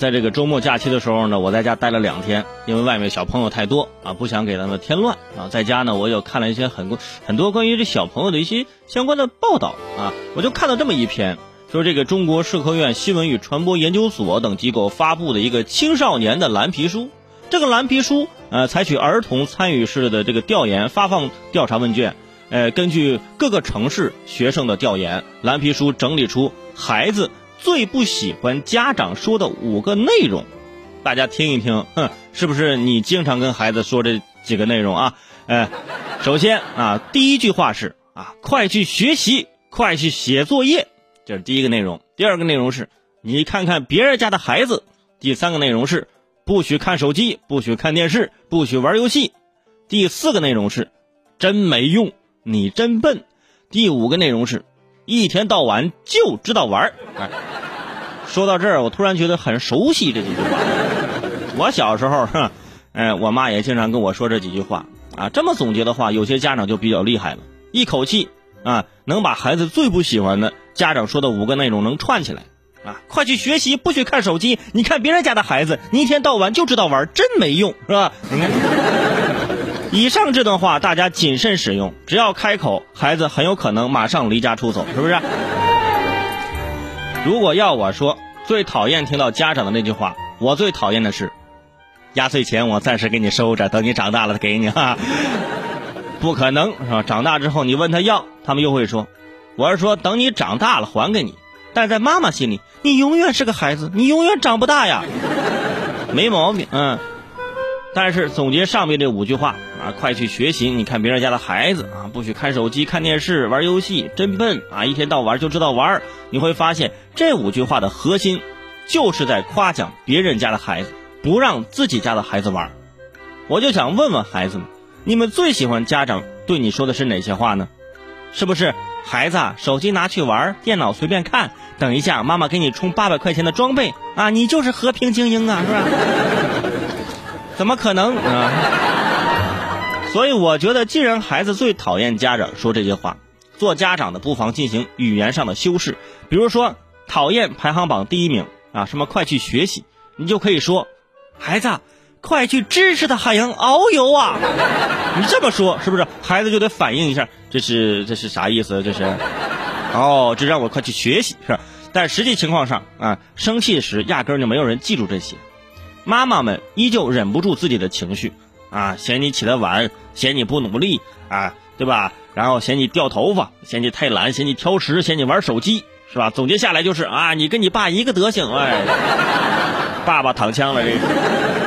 在这个周末假期的时候呢，我在家待了两天，因为外面小朋友太多啊，不想给他们添乱啊。在家呢，我又看了一些很多很多关于这小朋友的一些相关的报道啊，我就看到这么一篇，说这个中国社科院新闻与传播研究所等机构发布的一个青少年的蓝皮书。这个蓝皮书呃，采取儿童参与式的这个调研，发放调查问卷，呃，根据各个城市学生的调研，蓝皮书整理出孩子。最不喜欢家长说的五个内容，大家听一听，哼，是不是你经常跟孩子说这几个内容啊？哎，首先啊，第一句话是啊，快去学习，快去写作业，这是第一个内容。第二个内容是，你看看别人家的孩子。第三个内容是，不许看手机，不许看电视，不许玩游戏。第四个内容是，真没用，你真笨。第五个内容是。一天到晚就知道玩儿，说到这儿，我突然觉得很熟悉这几句话。我小时候，哼，哎，我妈也经常跟我说这几句话啊。这么总结的话，有些家长就比较厉害了，一口气啊能把孩子最不喜欢的家长说的五个内容能串起来啊。快去学习，不许看手机。你看别人家的孩子，你一天到晚就知道玩，真没用，是吧？以上这段话大家谨慎使用，只要开口，孩子很有可能马上离家出走，是不是？如果要我说，最讨厌听到家长的那句话，我最讨厌的是，压岁钱我暂时给你收着，等你长大了给你哈。不可能是吧？长大之后你问他要，他们又会说，我是说等你长大了还给你。但在妈妈心里，你永远是个孩子，你永远长不大呀。没毛病，嗯。但是总结上面这五句话啊，快去学习！你看别人家的孩子啊，不许看手机、看电视、玩游戏，真笨啊！一天到晚就知道玩。你会发现这五句话的核心，就是在夸奖别人家的孩子，不让自己家的孩子玩。我就想问问孩子们，你们最喜欢家长对你说的是哪些话呢？是不是孩子手机拿去玩，电脑随便看，等一下妈妈给你充八百块钱的装备啊，你就是和平精英啊，是吧？怎么可能啊？所以我觉得，既然孩子最讨厌家长说这些话，做家长的不妨进行语言上的修饰。比如说，讨厌排行榜第一名啊，什么快去学习，你就可以说，孩子，快去知识的海洋遨游啊！你这么说是不是？孩子就得反应一下，这是这是啥意思？这是哦，这让我快去学习是吧？但实际情况上啊，生气时压根就没有人记住这些。妈妈们依旧忍不住自己的情绪，啊，嫌你起得晚，嫌你不努力，啊，对吧？然后嫌你掉头发，嫌你太懒，嫌你挑食，嫌你玩手机，是吧？总结下来就是啊，你跟你爸一个德行，哎，爸爸躺枪了这。